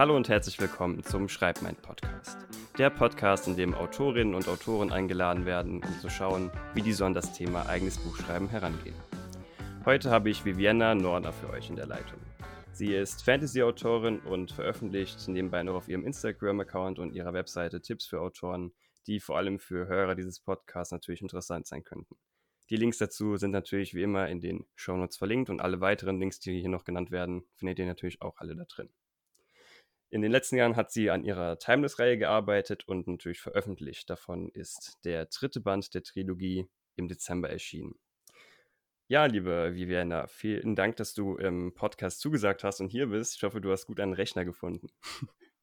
Hallo und herzlich willkommen zum Schreibmein Podcast. Der Podcast, in dem Autorinnen und Autoren eingeladen werden, um zu schauen, wie die so an das Thema eigenes Buchschreiben herangehen. Heute habe ich Viviana Norner für euch in der Leitung. Sie ist Fantasy-Autorin und veröffentlicht nebenbei noch auf ihrem Instagram-Account und ihrer Webseite Tipps für Autoren, die vor allem für Hörer dieses Podcasts natürlich interessant sein könnten. Die Links dazu sind natürlich wie immer in den Shownotes verlinkt und alle weiteren Links, die hier noch genannt werden, findet ihr natürlich auch alle da drin. In den letzten Jahren hat sie an ihrer Timeless-Reihe gearbeitet und natürlich veröffentlicht. Davon ist der dritte Band der Trilogie im Dezember erschienen. Ja, liebe Viviana, vielen Dank, dass du im Podcast zugesagt hast und hier bist. Ich hoffe, du hast gut einen Rechner gefunden.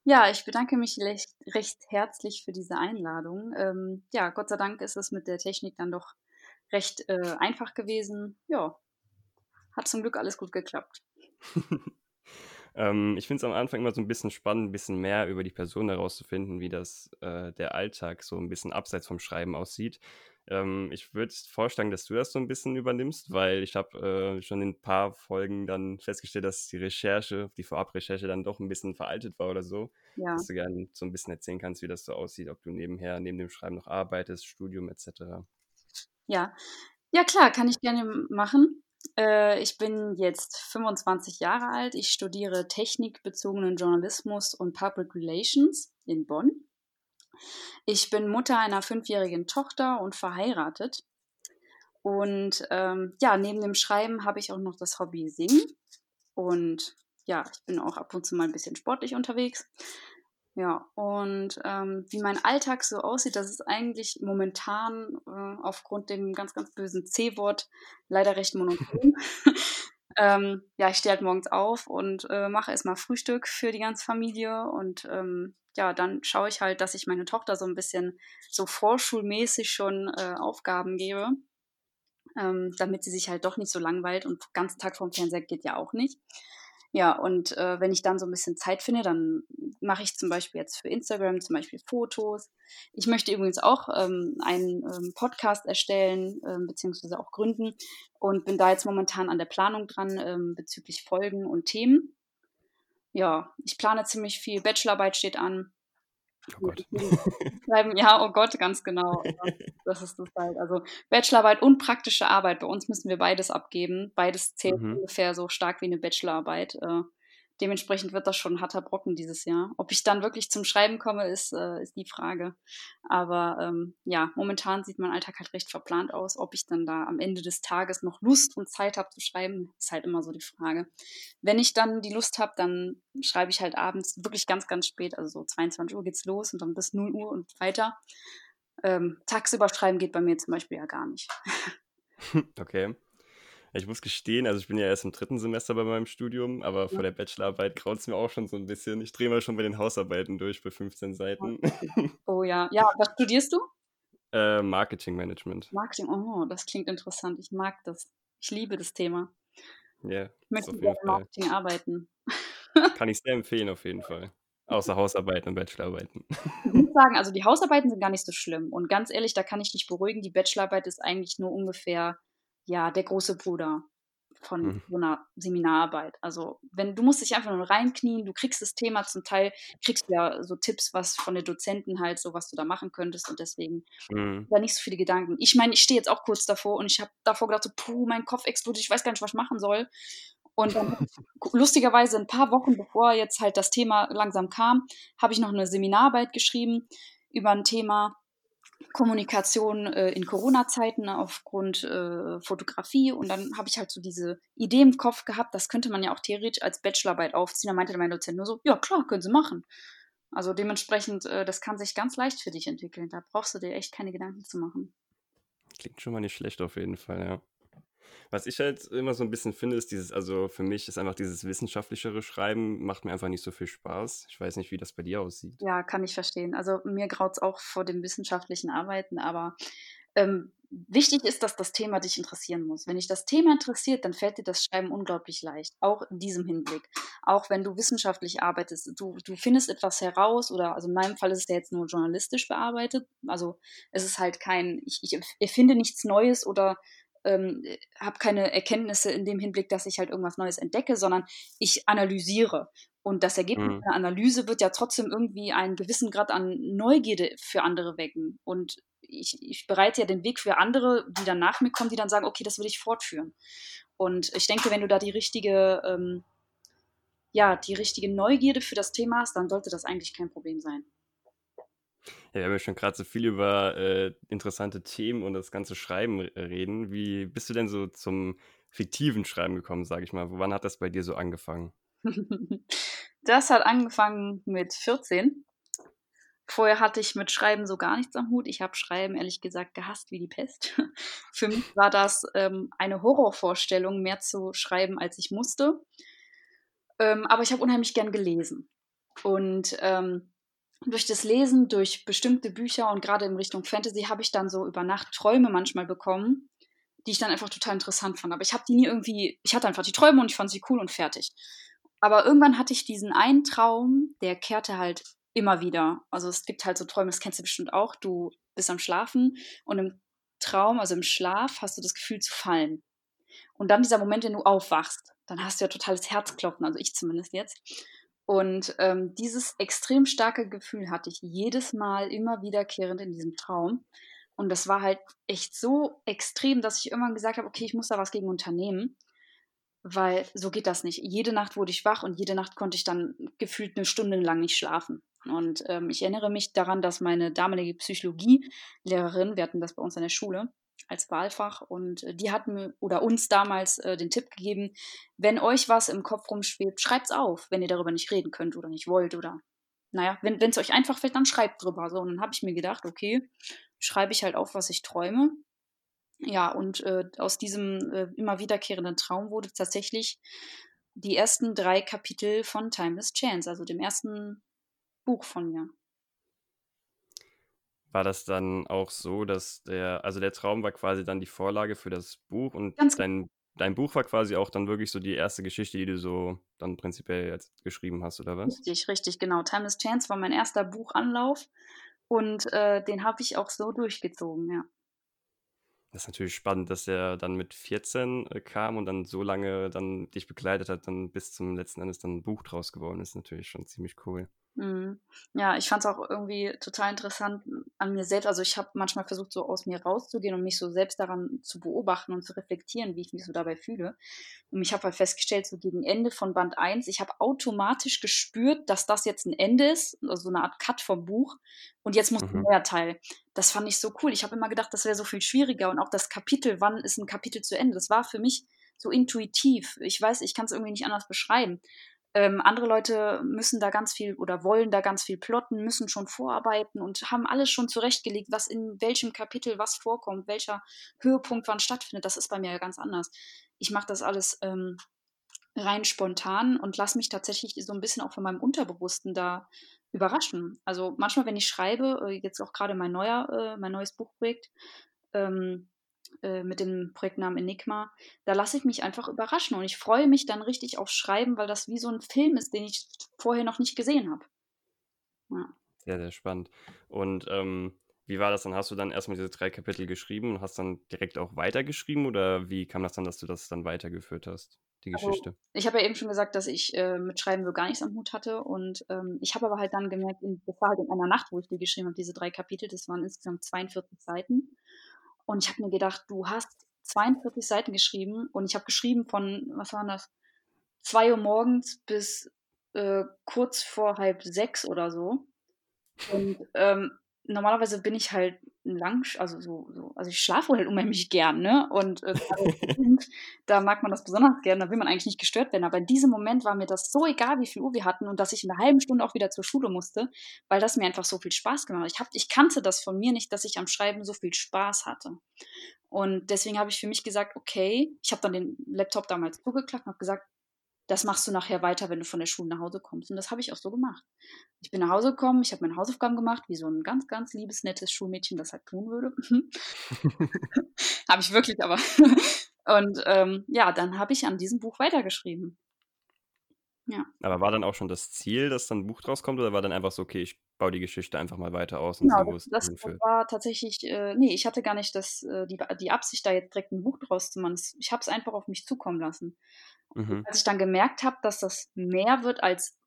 Ja, ich bedanke mich recht, recht herzlich für diese Einladung. Ähm, ja, Gott sei Dank ist es mit der Technik dann doch recht äh, einfach gewesen. Ja, hat zum Glück alles gut geklappt. ähm, ich finde es am Anfang immer so ein bisschen spannend, ein bisschen mehr über die Person herauszufinden, wie das äh, der Alltag so ein bisschen abseits vom Schreiben aussieht. Ähm, ich würde vorschlagen, dass du das so ein bisschen übernimmst, weil ich habe äh, schon in ein paar Folgen dann festgestellt, dass die Recherche, die Vorabrecherche dann doch ein bisschen veraltet war oder so. Ja. Dass du gerne so ein bisschen erzählen kannst, wie das so aussieht, ob du nebenher, neben dem Schreiben noch arbeitest, Studium etc. Ja, ja klar, kann ich gerne machen. Äh, ich bin jetzt 25 Jahre alt. Ich studiere technikbezogenen Journalismus und Public Relations in Bonn. Ich bin Mutter einer fünfjährigen Tochter und verheiratet. Und ähm, ja, neben dem Schreiben habe ich auch noch das Hobby Singen. Und ja, ich bin auch ab und zu mal ein bisschen sportlich unterwegs. Ja, und ähm, wie mein Alltag so aussieht, das ist eigentlich momentan äh, aufgrund dem ganz, ganz bösen C-Wort leider recht monoton. ähm, ja, ich stehe halt morgens auf und äh, mache erstmal Frühstück für die ganze Familie und ähm, ja, dann schaue ich halt, dass ich meine Tochter so ein bisschen so vorschulmäßig schon äh, Aufgaben gebe, ähm, damit sie sich halt doch nicht so langweilt und den ganzen Tag vom Fernseher geht ja auch nicht. Ja, und äh, wenn ich dann so ein bisschen Zeit finde, dann mache ich zum Beispiel jetzt für Instagram zum Beispiel Fotos. Ich möchte übrigens auch ähm, einen ähm, Podcast erstellen, ähm, beziehungsweise auch gründen und bin da jetzt momentan an der Planung dran ähm, bezüglich Folgen und Themen ja, ich plane ziemlich viel. Bachelorarbeit steht an. Oh Gott. ja, oh Gott, ganz genau. Das ist das halt. Also Bachelorarbeit und praktische Arbeit. Bei uns müssen wir beides abgeben. Beides zählt mhm. ungefähr so stark wie eine Bachelorarbeit. Dementsprechend wird das schon ein harter Brocken dieses Jahr. Ob ich dann wirklich zum Schreiben komme, ist, äh, ist die Frage. Aber ähm, ja, momentan sieht mein Alltag halt recht verplant aus. Ob ich dann da am Ende des Tages noch Lust und Zeit habe zu schreiben, ist halt immer so die Frage. Wenn ich dann die Lust habe, dann schreibe ich halt abends wirklich ganz, ganz spät. Also so 22 Uhr geht's los und dann bis 0 Uhr und weiter. Ähm, tagsüber schreiben geht bei mir zum Beispiel ja gar nicht. Okay. Ich muss gestehen, also ich bin ja erst im dritten Semester bei meinem Studium, aber vor der Bachelorarbeit graut es mir auch schon so ein bisschen. Ich drehe mal schon bei den Hausarbeiten durch bei 15 Seiten. Oh ja. Ja, was studierst du? Äh, Marketingmanagement. Marketing, oh, das klingt interessant. Ich mag das. Ich liebe das Thema. Ja. Yeah, ich möchte gerne Marketing arbeiten. Kann ich sehr empfehlen, auf jeden Fall. Außer Hausarbeiten und Bachelorarbeiten. Ich muss sagen, also die Hausarbeiten sind gar nicht so schlimm. Und ganz ehrlich, da kann ich dich beruhigen, die Bachelorarbeit ist eigentlich nur ungefähr ja, der große Bruder von mhm. so einer Seminararbeit. Also, wenn du musst dich einfach nur reinknien, du kriegst das Thema zum Teil, kriegst ja so Tipps, was von den Dozenten halt, so was du da machen könntest und deswegen mhm. da nicht so viele Gedanken. Ich meine, ich stehe jetzt auch kurz davor und ich habe davor gedacht, so, puh, mein Kopf explodiert, ich weiß gar nicht, was ich machen soll. Und dann, lustigerweise ein paar Wochen bevor jetzt halt das Thema langsam kam, habe ich noch eine Seminararbeit geschrieben über ein Thema, Kommunikation äh, in Corona-Zeiten aufgrund äh, Fotografie und dann habe ich halt so diese Idee im Kopf gehabt, das könnte man ja auch theoretisch als Bachelorarbeit aufziehen. Da meinte mein Dozent nur so, ja klar, können Sie machen. Also dementsprechend, äh, das kann sich ganz leicht für dich entwickeln. Da brauchst du dir echt keine Gedanken zu machen. Klingt schon mal nicht schlecht auf jeden Fall, ja. Was ich halt immer so ein bisschen finde, ist dieses, also für mich ist einfach dieses wissenschaftlichere Schreiben, macht mir einfach nicht so viel Spaß. Ich weiß nicht, wie das bei dir aussieht. Ja, kann ich verstehen. Also mir graut es auch vor dem wissenschaftlichen Arbeiten, aber ähm, wichtig ist, dass das Thema dich interessieren muss. Wenn dich das Thema interessiert, dann fällt dir das Schreiben unglaublich leicht, auch in diesem Hinblick. Auch wenn du wissenschaftlich arbeitest, du, du findest etwas heraus oder, also in meinem Fall ist es ja jetzt nur journalistisch bearbeitet. Also es ist halt kein, ich, ich erfinde nichts Neues oder ähm, habe keine Erkenntnisse in dem Hinblick, dass ich halt irgendwas Neues entdecke, sondern ich analysiere. Und das Ergebnis mhm. einer Analyse wird ja trotzdem irgendwie einen gewissen Grad an Neugierde für andere wecken. Und ich, ich bereite ja den Weg für andere, die dann nach mir kommen, die dann sagen, okay, das will ich fortführen. Und ich denke, wenn du da die richtige, ähm, ja, die richtige Neugierde für das Thema hast, dann sollte das eigentlich kein Problem sein. Ja, wir haben ja schon gerade so viel über äh, interessante Themen und das ganze Schreiben reden. Wie bist du denn so zum fiktiven Schreiben gekommen, sage ich mal? Wann hat das bei dir so angefangen? das hat angefangen mit 14. Vorher hatte ich mit Schreiben so gar nichts am Hut. Ich habe Schreiben ehrlich gesagt gehasst wie die Pest. Für mich war das ähm, eine Horrorvorstellung, mehr zu schreiben, als ich musste. Ähm, aber ich habe unheimlich gern gelesen. Und ähm, durch das Lesen, durch bestimmte Bücher und gerade in Richtung Fantasy habe ich dann so über Nacht Träume manchmal bekommen, die ich dann einfach total interessant fand. Aber ich habe die nie irgendwie, ich hatte einfach die Träume und ich fand sie cool und fertig. Aber irgendwann hatte ich diesen einen Traum, der kehrte halt immer wieder. Also es gibt halt so Träume, das kennst du bestimmt auch. Du bist am Schlafen und im Traum, also im Schlaf, hast du das Gefühl zu fallen. Und dann dieser Moment, wenn du aufwachst, dann hast du ja totales Herzklopfen, also ich zumindest jetzt. Und ähm, dieses extrem starke Gefühl hatte ich jedes Mal immer wiederkehrend in diesem Traum. Und das war halt echt so extrem, dass ich irgendwann gesagt habe, okay, ich muss da was gegen unternehmen, weil so geht das nicht. Jede Nacht wurde ich wach und jede Nacht konnte ich dann gefühlt eine Stunde lang nicht schlafen. Und ähm, ich erinnere mich daran, dass meine damalige Psychologielehrerin, wir hatten das bei uns in der Schule, als Wahlfach und äh, die hatten oder uns damals äh, den Tipp gegeben, wenn euch was im Kopf rumschwebt, schreibt's auf, wenn ihr darüber nicht reden könnt oder nicht wollt oder naja, wenn es euch einfach fällt, dann schreibt drüber. So, und dann habe ich mir gedacht, okay, schreibe ich halt auf, was ich träume. Ja, und äh, aus diesem äh, immer wiederkehrenden Traum wurde tatsächlich die ersten drei Kapitel von Timeless Chance, also dem ersten Buch von mir war das dann auch so, dass der, also der Traum war quasi dann die Vorlage für das Buch und Ganz dein, dein Buch war quasi auch dann wirklich so die erste Geschichte, die du so dann prinzipiell jetzt geschrieben hast, oder was? Richtig, richtig, genau. Timeless Chance war mein erster Buchanlauf und äh, den habe ich auch so durchgezogen, ja. Das ist natürlich spannend, dass er dann mit 14 äh, kam und dann so lange dann dich begleitet hat, dann bis zum letzten Endes dann ein Buch draus geworden ist. Natürlich schon ziemlich cool. Mhm. Ja, ich fand es auch irgendwie total interessant an mir selbst. Also ich habe manchmal versucht, so aus mir rauszugehen und mich so selbst daran zu beobachten und zu reflektieren, wie ich mich so dabei fühle. Und ich habe halt festgestellt, so gegen Ende von Band 1, ich habe automatisch gespürt, dass das jetzt ein Ende ist, also so eine Art Cut vom Buch. Und jetzt muss mhm. ein neuer Teil. Das fand ich so cool. Ich habe immer gedacht, das wäre so viel schwieriger. Und auch das Kapitel, wann ist ein Kapitel zu Ende? Das war für mich so intuitiv. Ich weiß, ich kann es irgendwie nicht anders beschreiben. Ähm, andere Leute müssen da ganz viel oder wollen da ganz viel plotten, müssen schon vorarbeiten und haben alles schon zurechtgelegt, was in welchem Kapitel was vorkommt, welcher Höhepunkt wann stattfindet. Das ist bei mir ja ganz anders. Ich mache das alles ähm, rein spontan und lasse mich tatsächlich so ein bisschen auch von meinem Unterbewussten da überraschen. Also manchmal, wenn ich schreibe, äh, jetzt auch gerade mein neuer, äh, mein neues Buchprojekt, ähm, äh, mit dem Projektnamen Enigma, da lasse ich mich einfach überraschen und ich freue mich dann richtig aufs Schreiben, weil das wie so ein Film ist, den ich vorher noch nicht gesehen habe. Ja. Sehr, sehr spannend. Und ähm, wie war das dann? Hast du dann erstmal diese drei Kapitel geschrieben und hast dann direkt auch weitergeschrieben oder wie kam das dann, dass du das dann weitergeführt hast, die also, Geschichte? Also, ich habe ja eben schon gesagt, dass ich äh, mit Schreiben so gar nichts am Hut hatte und ähm, ich habe aber halt dann gemerkt, in, das war halt in einer Nacht, wo ich die geschrieben habe, diese drei Kapitel, das waren insgesamt 42 Seiten und ich habe mir gedacht, du hast 42 Seiten geschrieben und ich habe geschrieben von, was waren das, 2 Uhr morgens bis äh, kurz vor halb sechs oder so. Und ähm, normalerweise bin ich halt lang, also so, so also ich schlafe halt unheimlich gern, ne? Und äh, da mag man das besonders gern, da will man eigentlich nicht gestört werden. Aber in diesem Moment war mir das so egal, wie viel Uhr wir hatten und dass ich in einer halben Stunde auch wieder zur Schule musste, weil das mir einfach so viel Spaß gemacht hat. Ich, hab, ich kannte das von mir nicht, dass ich am Schreiben so viel Spaß hatte. Und deswegen habe ich für mich gesagt, okay, ich habe dann den Laptop damals zugeklappt und habe gesagt, das machst du nachher weiter, wenn du von der Schule nach Hause kommst. Und das habe ich auch so gemacht. Ich bin nach Hause gekommen, ich habe meine Hausaufgaben gemacht, wie so ein ganz, ganz liebes, nettes Schulmädchen das halt tun würde. habe ich wirklich, aber. Und ähm, ja, dann habe ich an diesem Buch weitergeschrieben. Ja. Aber war dann auch schon das Ziel, dass dann ein Buch draus kommt oder war dann einfach so, okay, ich baue die Geschichte einfach mal weiter aus und Genau, sehe, wo das, das, war tatsächlich, äh, nee, ich hatte gar nicht das, äh, die, die Absicht, da jetzt direkt ein Buch draus zu machen. Ich habe es einfach auf mich zukommen lassen. Mhm. Als ich dann gemerkt habe, dass das mehr wird als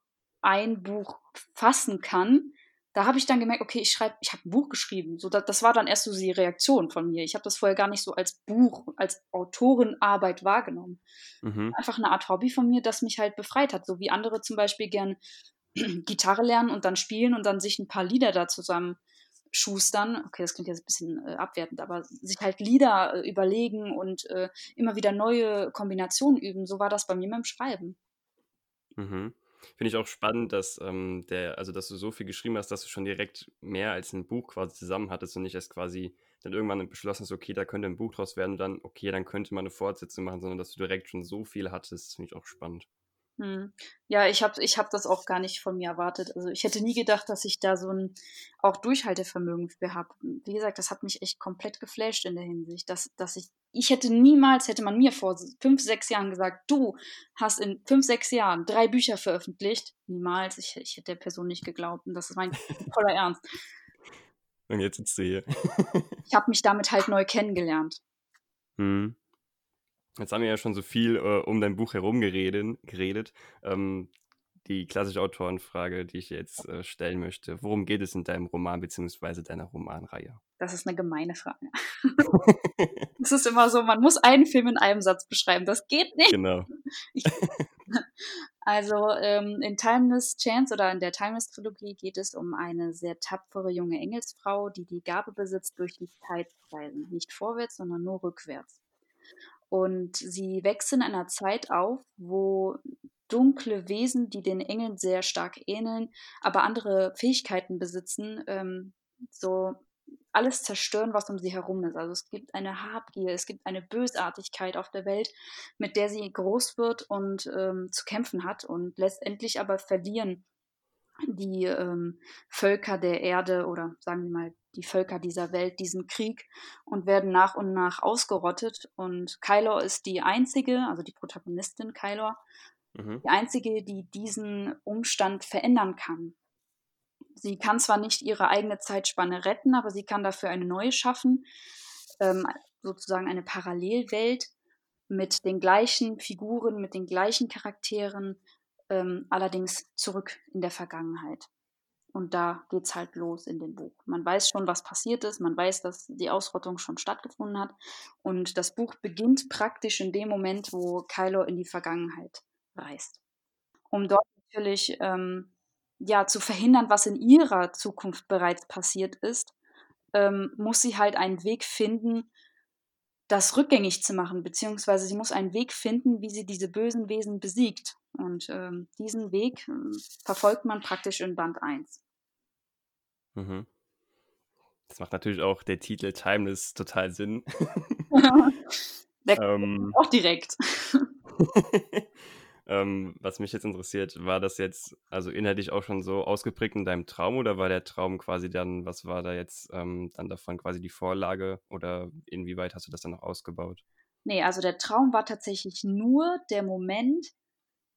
ein Buch fassen kann, da habe ich dann gemerkt, okay, ich schreibe, ich habe ein Buch geschrieben. So, das, das war dann erst so die Reaktion von mir. Ich habe das vorher gar nicht so als Buch, als Autorenarbeit wahrgenommen. Mhm. Einfach eine Art Hobby von mir, das mich halt befreit hat. So wie andere zum Beispiel gern Gitarre lernen und dann spielen und dann sich ein paar Lieder da zusammen schustern. Okay, das klingt jetzt ein bisschen äh, abwertend, aber sich halt Lieder äh, überlegen und äh, immer wieder neue Kombinationen üben. So war das bei mir mit dem Schreiben. Mhm. Finde ich auch spannend, dass ähm, der, also dass du so viel geschrieben hast, dass du schon direkt mehr als ein Buch quasi zusammen hattest und nicht erst quasi dann irgendwann beschlossen hast, okay, da könnte ein Buch draus werden und dann, okay, dann könnte man eine Fortsetzung machen, sondern dass du direkt schon so viel hattest, finde ich auch spannend. Hm. Ja, ich habe ich hab das auch gar nicht von mir erwartet. Also ich hätte nie gedacht, dass ich da so ein auch Durchhaltevermögen für habe. Wie gesagt, das hat mich echt komplett geflasht in der Hinsicht, dass, dass ich, ich hätte niemals, hätte man mir vor fünf, sechs Jahren gesagt, du hast in fünf, sechs Jahren drei Bücher veröffentlicht. Niemals. Ich, ich hätte der Person nicht geglaubt. Und das ist mein voller Ernst. Und jetzt sitzt du hier. Ich habe mich damit halt neu kennengelernt. Hm. Jetzt haben wir ja schon so viel äh, um dein Buch herum geredet. geredet. Ähm, die klassische Autorenfrage, die ich jetzt äh, stellen möchte. Worum geht es in deinem Roman bzw. deiner Romanreihe? Das ist eine gemeine Frage. Es ist immer so, man muss einen Film in einem Satz beschreiben. Das geht nicht. genau. Ich, also ähm, in Timeless Chance oder in der Timeless Trilogie geht es um eine sehr tapfere junge Engelsfrau, die die Gabe besitzt, durch die Zeit zu reisen. Nicht vorwärts, sondern nur rückwärts. Und sie wächst in einer Zeit auf, wo dunkle Wesen, die den Engeln sehr stark ähneln, aber andere Fähigkeiten besitzen, ähm, so alles zerstören, was um sie herum ist. Also es gibt eine Habgier, es gibt eine Bösartigkeit auf der Welt, mit der sie groß wird und ähm, zu kämpfen hat und letztendlich aber verlieren die ähm, Völker der Erde oder sagen wir mal die Völker dieser Welt diesen Krieg und werden nach und nach ausgerottet. Und Kylor ist die einzige, also die Protagonistin Kylor, Mhm. die einzige, die diesen Umstand verändern kann. Sie kann zwar nicht ihre eigene Zeitspanne retten, aber sie kann dafür eine neue schaffen, ähm, sozusagen eine Parallelwelt mit den gleichen Figuren, mit den gleichen Charakteren, ähm, allerdings zurück in der Vergangenheit. Und da geht's halt los in dem Buch. Man weiß schon, was passiert ist. Man weiß, dass die Ausrottung schon stattgefunden hat. Und das Buch beginnt praktisch in dem Moment, wo Kylo in die Vergangenheit reist. Um dort natürlich ähm, ja, zu verhindern, was in ihrer Zukunft bereits passiert ist, ähm, muss sie halt einen Weg finden, das rückgängig zu machen, beziehungsweise sie muss einen Weg finden, wie sie diese bösen Wesen besiegt. Und ähm, diesen Weg ähm, verfolgt man praktisch in Band 1. Mhm. Das macht natürlich auch der Titel Timeless total Sinn. Der ähm, auch direkt. ähm, was mich jetzt interessiert, war das jetzt also inhaltlich auch schon so ausgeprägt in deinem Traum oder war der Traum quasi dann, was war da jetzt ähm, dann davon quasi die Vorlage oder inwieweit hast du das dann noch ausgebaut? Nee, also der Traum war tatsächlich nur der Moment,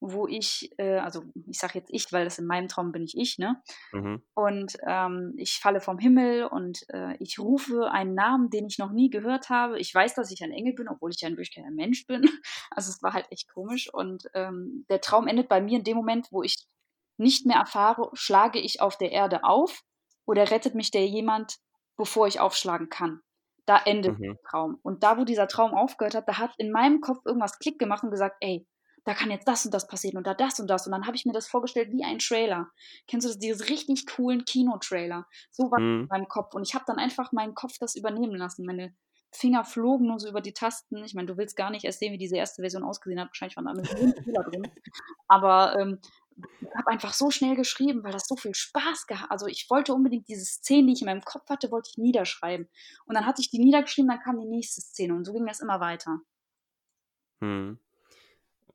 wo ich, äh, also ich sage jetzt ich, weil das in meinem Traum bin ich ich, ne? Mhm. Und ähm, ich falle vom Himmel und äh, ich rufe einen Namen, den ich noch nie gehört habe. Ich weiß, dass ich ein Engel bin, obwohl ich ja in Wirklichkeit ein Mensch bin. Also es war halt echt komisch. Und ähm, der Traum endet bei mir in dem Moment, wo ich nicht mehr erfahre, schlage ich auf der Erde auf oder rettet mich der jemand, bevor ich aufschlagen kann. Da endet Mhm. der Traum. Und da, wo dieser Traum aufgehört hat, da hat in meinem Kopf irgendwas Klick gemacht und gesagt, ey, da kann jetzt das und das passieren und da das und das. Und dann habe ich mir das vorgestellt wie ein Trailer. Kennst du das, diese richtig coolen Kinotrailer? So war das in Mhm. meinem Kopf. Und ich habe dann einfach meinen Kopf das übernehmen lassen. Meine Finger flogen nur so über die Tasten. Ich meine, du willst gar nicht erst sehen, wie diese erste Version ausgesehen hat. Wahrscheinlich waren da Millionen Fehler drin. Aber ähm, ich habe einfach so schnell geschrieben, weil das so viel Spaß gehabt Also ich wollte unbedingt diese Szene, die ich in meinem Kopf hatte, wollte ich niederschreiben. Und dann hatte ich die niedergeschrieben, dann kam die nächste Szene. Und so ging das immer weiter. Mhm.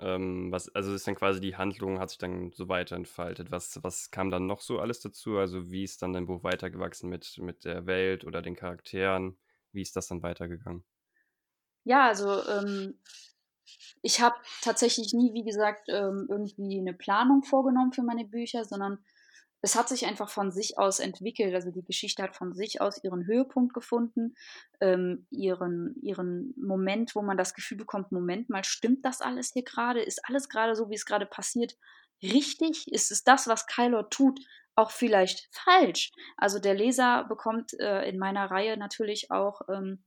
Ähm, was, also ist dann quasi die Handlung hat sich dann so weiterentfaltet. Was, was kam dann noch so alles dazu? Also wie ist dann dein Buch weitergewachsen mit, mit der Welt oder den Charakteren? Wie ist das dann weitergegangen? Ja, also ähm, ich habe tatsächlich nie, wie gesagt, ähm, irgendwie eine Planung vorgenommen für meine Bücher, sondern es hat sich einfach von sich aus entwickelt. Also die Geschichte hat von sich aus ihren Höhepunkt gefunden, ähm, ihren, ihren Moment, wo man das Gefühl bekommt, Moment mal, stimmt das alles hier gerade? Ist alles gerade so, wie es gerade passiert, richtig? Ist es das, was Kylo tut, auch vielleicht falsch? Also der Leser bekommt äh, in meiner Reihe natürlich auch ähm,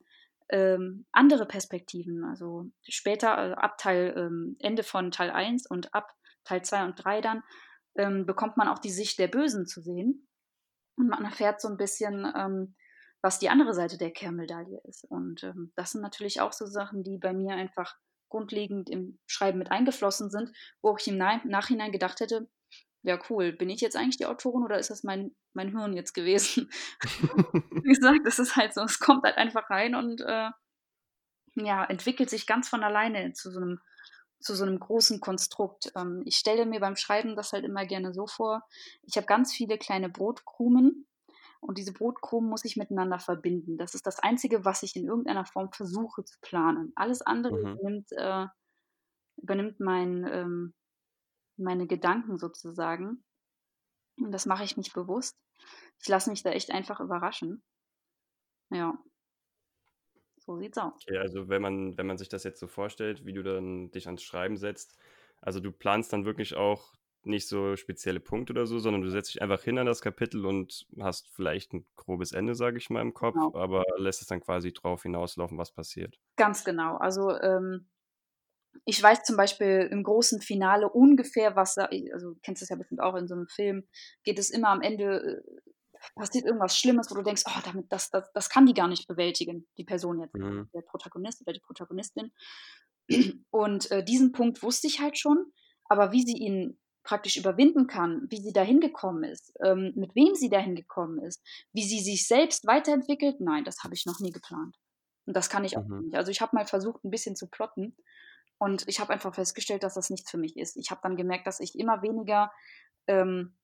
ähm, andere Perspektiven. Also später, äh, ab Teil, ähm, Ende von Teil 1 und ab Teil 2 und 3 dann, ähm, bekommt man auch die Sicht der Bösen zu sehen. Und man erfährt so ein bisschen, ähm, was die andere Seite der Kehrmedaille ist. Und ähm, das sind natürlich auch so Sachen, die bei mir einfach grundlegend im Schreiben mit eingeflossen sind, wo ich im Nachhinein gedacht hätte, ja cool, bin ich jetzt eigentlich die Autorin oder ist das mein, mein Hirn jetzt gewesen? Wie gesagt, es ist halt so, es kommt halt einfach rein und äh, ja, entwickelt sich ganz von alleine zu so einem, zu so einem großen Konstrukt. Ähm, ich stelle mir beim Schreiben das halt immer gerne so vor, ich habe ganz viele kleine Brotkrumen und diese Brotkrumen muss ich miteinander verbinden. Das ist das Einzige, was ich in irgendeiner Form versuche zu planen. Alles andere mhm. übernimmt, äh, übernimmt mein, ähm, meine Gedanken sozusagen. Und das mache ich nicht bewusst. Ich lasse mich da echt einfach überraschen. Ja. So sieht's aus. Okay, also wenn man, wenn man sich das jetzt so vorstellt, wie du dann dich ans Schreiben setzt, also du planst dann wirklich auch nicht so spezielle Punkte oder so, sondern du setzt dich einfach hin an das Kapitel und hast vielleicht ein grobes Ende, sage ich mal, im Kopf, genau. aber lässt es dann quasi drauf hinauslaufen, was passiert. Ganz genau. Also ähm, ich weiß zum Beispiel im großen Finale ungefähr, was, also kennst du das ja bestimmt auch in so einem Film, geht es immer am Ende, äh, passiert irgendwas Schlimmes, wo du denkst, oh, damit, das, das, das kann die gar nicht bewältigen, die Person jetzt, mhm. der Protagonist oder die Protagonistin. Und äh, diesen Punkt wusste ich halt schon, aber wie sie ihn praktisch überwinden kann, wie sie dahin gekommen ist, ähm, mit wem sie dahin gekommen ist, wie sie sich selbst weiterentwickelt, nein, das habe ich noch nie geplant. Und das kann ich auch mhm. nicht. Also ich habe mal versucht, ein bisschen zu plotten und ich habe einfach festgestellt, dass das nichts für mich ist. Ich habe dann gemerkt, dass ich immer weniger ähm,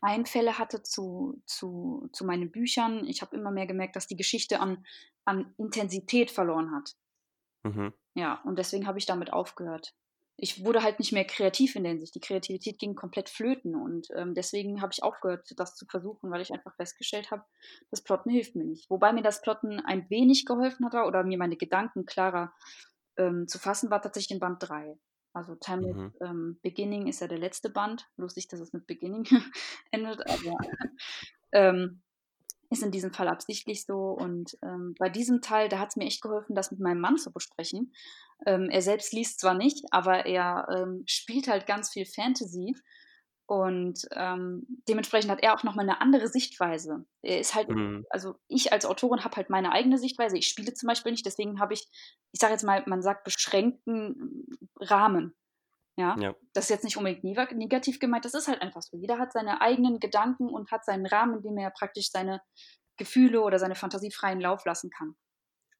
Einfälle hatte zu, zu, zu meinen Büchern. Ich habe immer mehr gemerkt, dass die Geschichte an, an Intensität verloren hat. Mhm. Ja, und deswegen habe ich damit aufgehört. Ich wurde halt nicht mehr kreativ in der Hinsicht. Die Kreativität ging komplett flöten und ähm, deswegen habe ich aufgehört, das zu versuchen, weil ich einfach festgestellt habe, das Plotten hilft mir nicht. Wobei mir das Plotten ein wenig geholfen hat oder mir meine Gedanken klarer ähm, zu fassen war tatsächlich in Band 3. Also Time mhm. ähm, Beginning ist ja der letzte Band. Lustig, dass es mit Beginning endet, aber ähm, ist in diesem Fall absichtlich so. Und ähm, bei diesem Teil, da hat es mir echt geholfen, das mit meinem Mann zu besprechen. Ähm, er selbst liest zwar nicht, aber er ähm, spielt halt ganz viel Fantasy und ähm, dementsprechend hat er auch nochmal eine andere Sichtweise. Er ist halt, mhm. also ich als Autorin habe halt meine eigene Sichtweise. Ich spiele zum Beispiel nicht, deswegen habe ich, ich sage jetzt mal, man sagt beschränkten Rahmen. Ja? ja? das ist jetzt nicht unbedingt negativ gemeint, das ist halt einfach so. Jeder hat seine eigenen Gedanken und hat seinen Rahmen, in dem er praktisch seine Gefühle oder seine Fantasie freien Lauf lassen kann.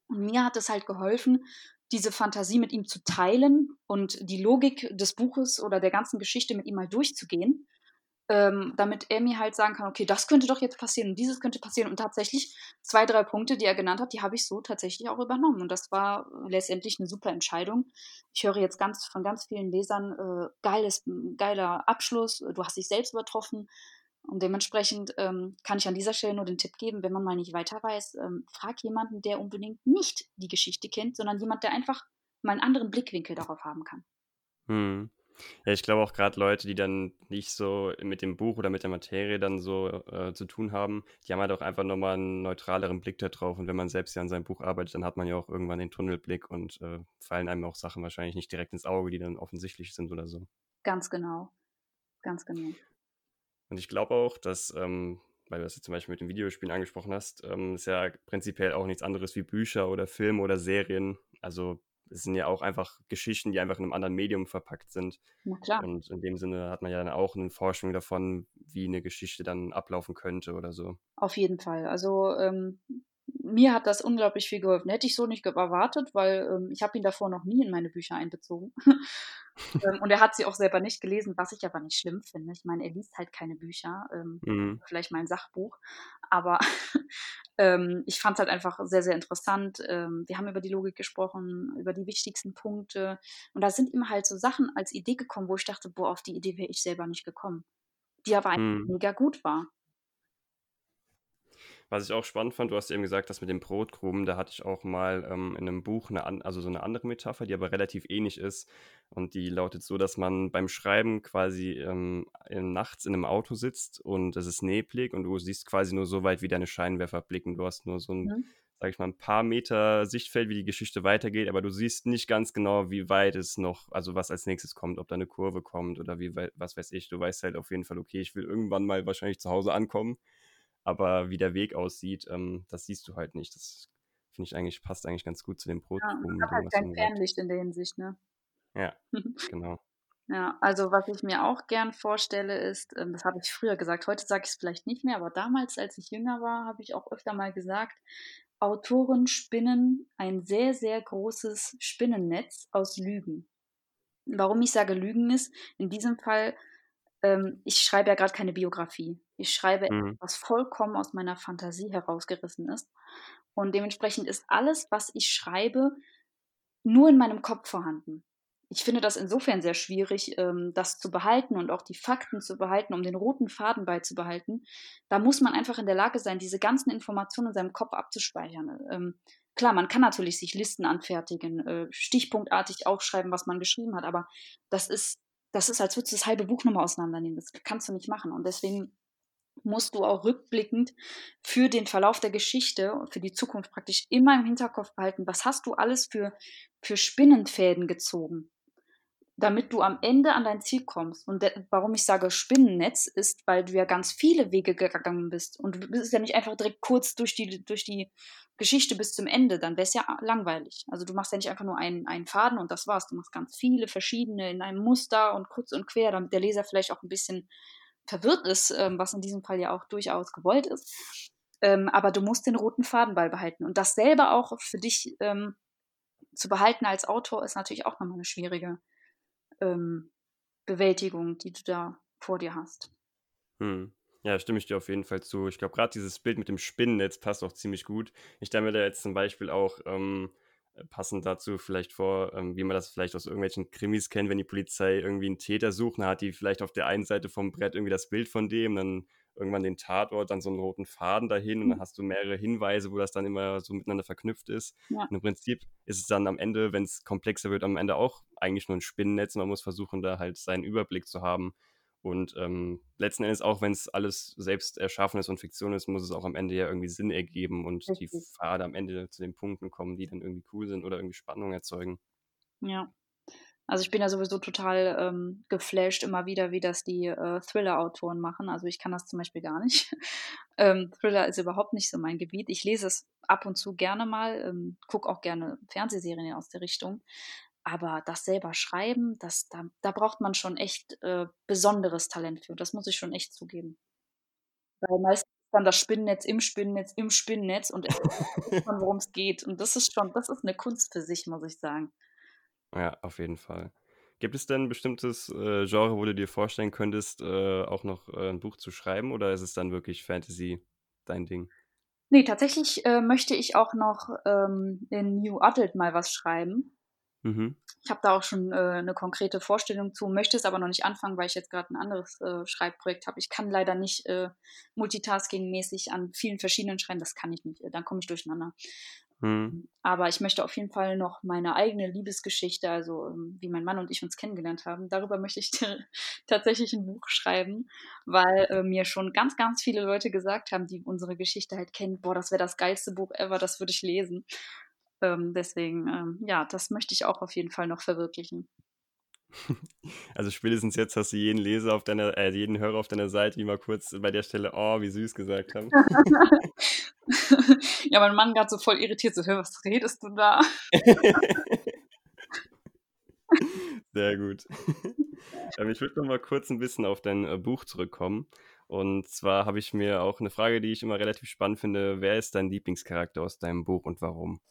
Und mir hat es halt geholfen, diese Fantasie mit ihm zu teilen und die Logik des Buches oder der ganzen Geschichte mit ihm mal durchzugehen, ähm, damit er mir halt sagen kann, okay, das könnte doch jetzt passieren und dieses könnte passieren. Und tatsächlich zwei, drei Punkte, die er genannt hat, die habe ich so tatsächlich auch übernommen. Und das war letztendlich eine super Entscheidung. Ich höre jetzt ganz von ganz vielen Lesern, äh, geiles, geiler Abschluss, du hast dich selbst übertroffen. Und dementsprechend ähm, kann ich an dieser Stelle nur den Tipp geben, wenn man mal nicht weiter weiß, ähm, frag jemanden, der unbedingt nicht die Geschichte kennt, sondern jemand, der einfach mal einen anderen Blickwinkel darauf haben kann. Hm. Ja, ich glaube auch gerade Leute, die dann nicht so mit dem Buch oder mit der Materie dann so äh, zu tun haben, die haben halt auch einfach nochmal einen neutraleren Blick da drauf. Und wenn man selbst ja an seinem Buch arbeitet, dann hat man ja auch irgendwann den Tunnelblick und äh, fallen einem auch Sachen wahrscheinlich nicht direkt ins Auge, die dann offensichtlich sind oder so. Ganz genau. Ganz genau. Und ich glaube auch, dass, ähm, weil du das jetzt zum Beispiel mit den Videospielen angesprochen hast, ähm, ist ja prinzipiell auch nichts anderes wie Bücher oder Filme oder Serien. Also es sind ja auch einfach Geschichten, die einfach in einem anderen Medium verpackt sind. Na klar. Und in dem Sinne hat man ja dann auch eine Forschung davon, wie eine Geschichte dann ablaufen könnte oder so. Auf jeden Fall. Also ähm, mir hat das unglaublich viel geholfen. Hätte ich so nicht erwartet, weil ähm, ich habe ihn davor noch nie in meine Bücher einbezogen. ähm, und er hat sie auch selber nicht gelesen, was ich aber nicht schlimm finde. Ich meine, er liest halt keine Bücher, ähm, mhm. vielleicht mal ein Sachbuch. Aber ähm, ich fand es halt einfach sehr, sehr interessant. Ähm, wir haben über die Logik gesprochen, über die wichtigsten Punkte. Und da sind ihm halt so Sachen als Idee gekommen, wo ich dachte, boah, auf die Idee wäre ich selber nicht gekommen. Die aber mhm. mega gut war. Was ich auch spannend fand, du hast eben gesagt, das mit dem Brotkrumen, da hatte ich auch mal ähm, in einem Buch eine, also so eine andere Metapher, die aber relativ ähnlich ist. Und die lautet so, dass man beim Schreiben quasi ähm, nachts in einem Auto sitzt und es ist neblig und du siehst quasi nur so weit, wie deine Scheinwerfer blicken. Du hast nur so ein, mhm. sag ich mal, ein paar Meter Sichtfeld, wie die Geschichte weitergeht, aber du siehst nicht ganz genau, wie weit es noch, also was als nächstes kommt, ob da eine Kurve kommt oder wie weit, was weiß ich. Du weißt halt auf jeden Fall, okay, ich will irgendwann mal wahrscheinlich zu Hause ankommen aber wie der Weg aussieht, ähm, das siehst du halt nicht. Das finde ich eigentlich, passt eigentlich ganz gut zu dem Brotkrumen. Ja, halt kein Fernlicht in der Hinsicht, ne? Ja, genau. Ja, also was ich mir auch gern vorstelle ist, ähm, das habe ich früher gesagt, heute sage ich es vielleicht nicht mehr, aber damals, als ich jünger war, habe ich auch öfter mal gesagt, Autoren spinnen ein sehr, sehr großes Spinnennetz aus Lügen. Warum ich sage Lügen ist, in diesem Fall ähm, ich schreibe ja gerade keine Biografie. Ich schreibe mhm. etwas, was vollkommen aus meiner Fantasie herausgerissen ist. Und dementsprechend ist alles, was ich schreibe, nur in meinem Kopf vorhanden. Ich finde das insofern sehr schwierig, ähm, das zu behalten und auch die Fakten zu behalten, um den roten Faden beizubehalten. Da muss man einfach in der Lage sein, diese ganzen Informationen in seinem Kopf abzuspeichern. Ähm, klar, man kann natürlich sich Listen anfertigen, äh, stichpunktartig aufschreiben, was man geschrieben hat, aber das ist das ist, als würdest du das halbe Buch nochmal auseinandernehmen. Das kannst du nicht machen. Und deswegen musst du auch rückblickend für den Verlauf der Geschichte und für die Zukunft praktisch immer im Hinterkopf behalten, was hast du alles für, für Spinnenfäden gezogen damit du am Ende an dein Ziel kommst. Und warum ich sage Spinnennetz, ist, weil du ja ganz viele Wege gegangen bist. Und du bist ja nicht einfach direkt kurz durch die, durch die Geschichte bis zum Ende, dann wäre es ja langweilig. Also du machst ja nicht einfach nur einen, einen Faden und das war's. Du machst ganz viele verschiedene in einem Muster und kurz und quer, damit der Leser vielleicht auch ein bisschen verwirrt ist, ähm, was in diesem Fall ja auch durchaus gewollt ist. Ähm, aber du musst den roten Faden beibehalten. Und das selber auch für dich ähm, zu behalten als Autor ist natürlich auch nochmal eine schwierige ähm, Bewältigung, die du da vor dir hast. Hm. Ja, stimme ich dir auf jeden Fall zu. Ich glaube, gerade dieses Bild mit dem Spinnennetz passt auch ziemlich gut. Ich stelle mir da jetzt zum Beispiel auch ähm, passend dazu vielleicht vor, ähm, wie man das vielleicht aus irgendwelchen Krimis kennt, wenn die Polizei irgendwie einen Täter sucht, dann hat die vielleicht auf der einen Seite vom Brett irgendwie das Bild von dem, dann irgendwann den Tatort, dann so einen roten Faden dahin und dann mhm. hast du mehrere Hinweise, wo das dann immer so miteinander verknüpft ist. Ja. Und im Prinzip ist es dann am Ende, wenn es komplexer wird, am Ende auch eigentlich nur ein Spinnennetz. Man muss versuchen, da halt seinen Überblick zu haben. Und ähm, letzten Endes, auch wenn es alles selbst erschaffen ist und Fiktion ist, muss es auch am Ende ja irgendwie Sinn ergeben und Richtig. die Pfade am Ende zu den Punkten kommen, die dann irgendwie cool sind oder irgendwie Spannung erzeugen. Ja, also ich bin ja sowieso total ähm, geflasht immer wieder, wie das die äh, Thriller-Autoren machen. Also ich kann das zum Beispiel gar nicht. ähm, Thriller ist überhaupt nicht so mein Gebiet. Ich lese es ab und zu gerne mal, ähm, gucke auch gerne Fernsehserien aus der Richtung. Aber das selber schreiben, das, da, da braucht man schon echt äh, besonderes Talent für. Das muss ich schon echt zugeben. Weil meistens dann das Spinnennetz im Spinnennetz im Spinnennetz und worum es geht. Und das ist schon, das ist eine Kunst für sich, muss ich sagen. Ja, auf jeden Fall. Gibt es denn ein bestimmtes äh, Genre, wo du dir vorstellen könntest, äh, auch noch äh, ein Buch zu schreiben oder ist es dann wirklich Fantasy dein Ding? Nee, tatsächlich äh, möchte ich auch noch ähm, in New Adult mal was schreiben. Mhm. Ich habe da auch schon äh, eine konkrete Vorstellung zu, möchte es aber noch nicht anfangen, weil ich jetzt gerade ein anderes äh, Schreibprojekt habe. Ich kann leider nicht multitasking-mäßig an vielen verschiedenen schreiben, das kann ich nicht, dann komme ich durcheinander. Mhm. Aber ich möchte auf jeden Fall noch meine eigene Liebesgeschichte, also ähm, wie mein Mann und ich uns kennengelernt haben, darüber möchte ich tatsächlich ein Buch schreiben, weil äh, mir schon ganz, ganz viele Leute gesagt haben, die unsere Geschichte halt kennen, boah, das wäre das geilste Buch ever, das würde ich lesen. Ähm, deswegen, ähm, ja, das möchte ich auch auf jeden Fall noch verwirklichen. Also spätestens jetzt hast du jeden Leser auf deiner, äh, jeden Hörer auf deiner Seite, die mal kurz bei der Stelle, oh, wie süß gesagt haben. ja, mein Mann gerade so voll irritiert, so, hör, was redest du da? Sehr gut. Ich würde noch mal kurz ein bisschen auf dein äh, Buch zurückkommen. Und zwar habe ich mir auch eine Frage, die ich immer relativ spannend finde. Wer ist dein Lieblingscharakter aus deinem Buch und warum?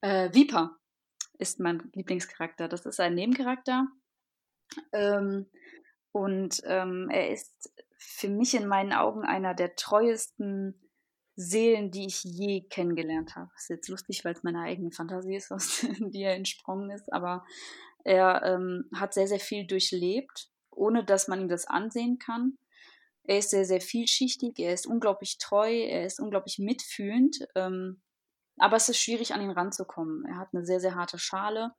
Äh, Viper ist mein Lieblingscharakter. Das ist ein Nebencharakter. Ähm, und ähm, er ist für mich in meinen Augen einer der treuesten Seelen, die ich je kennengelernt habe. Das ist jetzt lustig, weil es meine eigene Fantasie ist, aus die er entsprungen ist, aber er ähm, hat sehr, sehr viel durchlebt, ohne dass man ihm das ansehen kann. Er ist sehr, sehr vielschichtig, er ist unglaublich treu, er ist unglaublich mitfühlend, ähm, aber es ist schwierig, an ihn ranzukommen. Er hat eine sehr, sehr harte Schale